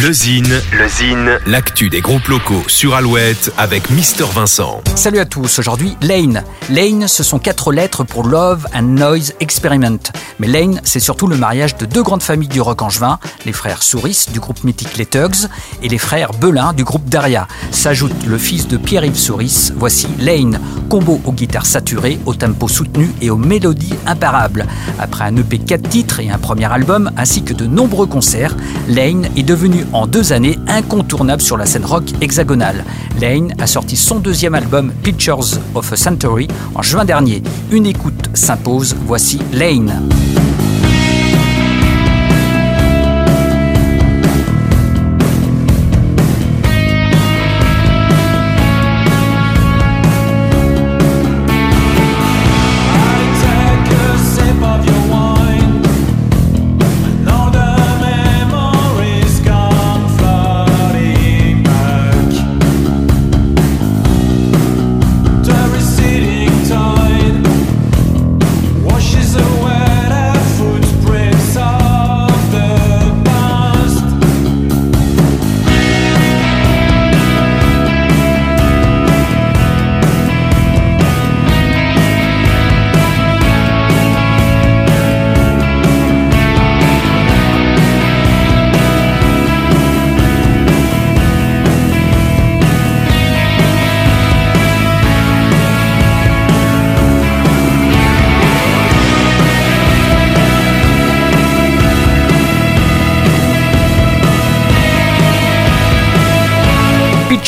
Le Zine, le Zine, l'actu des groupes locaux sur Alouette avec Mister Vincent. Salut à tous, aujourd'hui Lane. Lane, ce sont quatre lettres pour Love and Noise Experiment. Mais Lane, c'est surtout le mariage de deux grandes familles du rock angevin, les frères Souris du groupe mythique Les Tugs et les frères Belin du groupe Daria. S'ajoute le fils de Pierre-Yves Souris, voici Lane, combo aux guitares saturées, au tempo soutenu et aux mélodies imparables. Après un EP 4 titres et un premier album, ainsi que de nombreux concerts, Lane est devenu en deux années incontournable sur la scène rock hexagonale. Lane a sorti son deuxième album Pictures of a Century en juin dernier. Une écoute s'impose, voici Lane.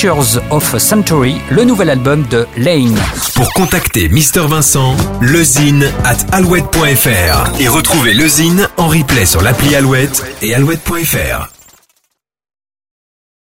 Pictures of a Century, le nouvel album de Lane. Pour contacter Mister Vincent, lezine at alouette.fr et retrouver lezine en replay sur l'appli Alouette et alouette.fr.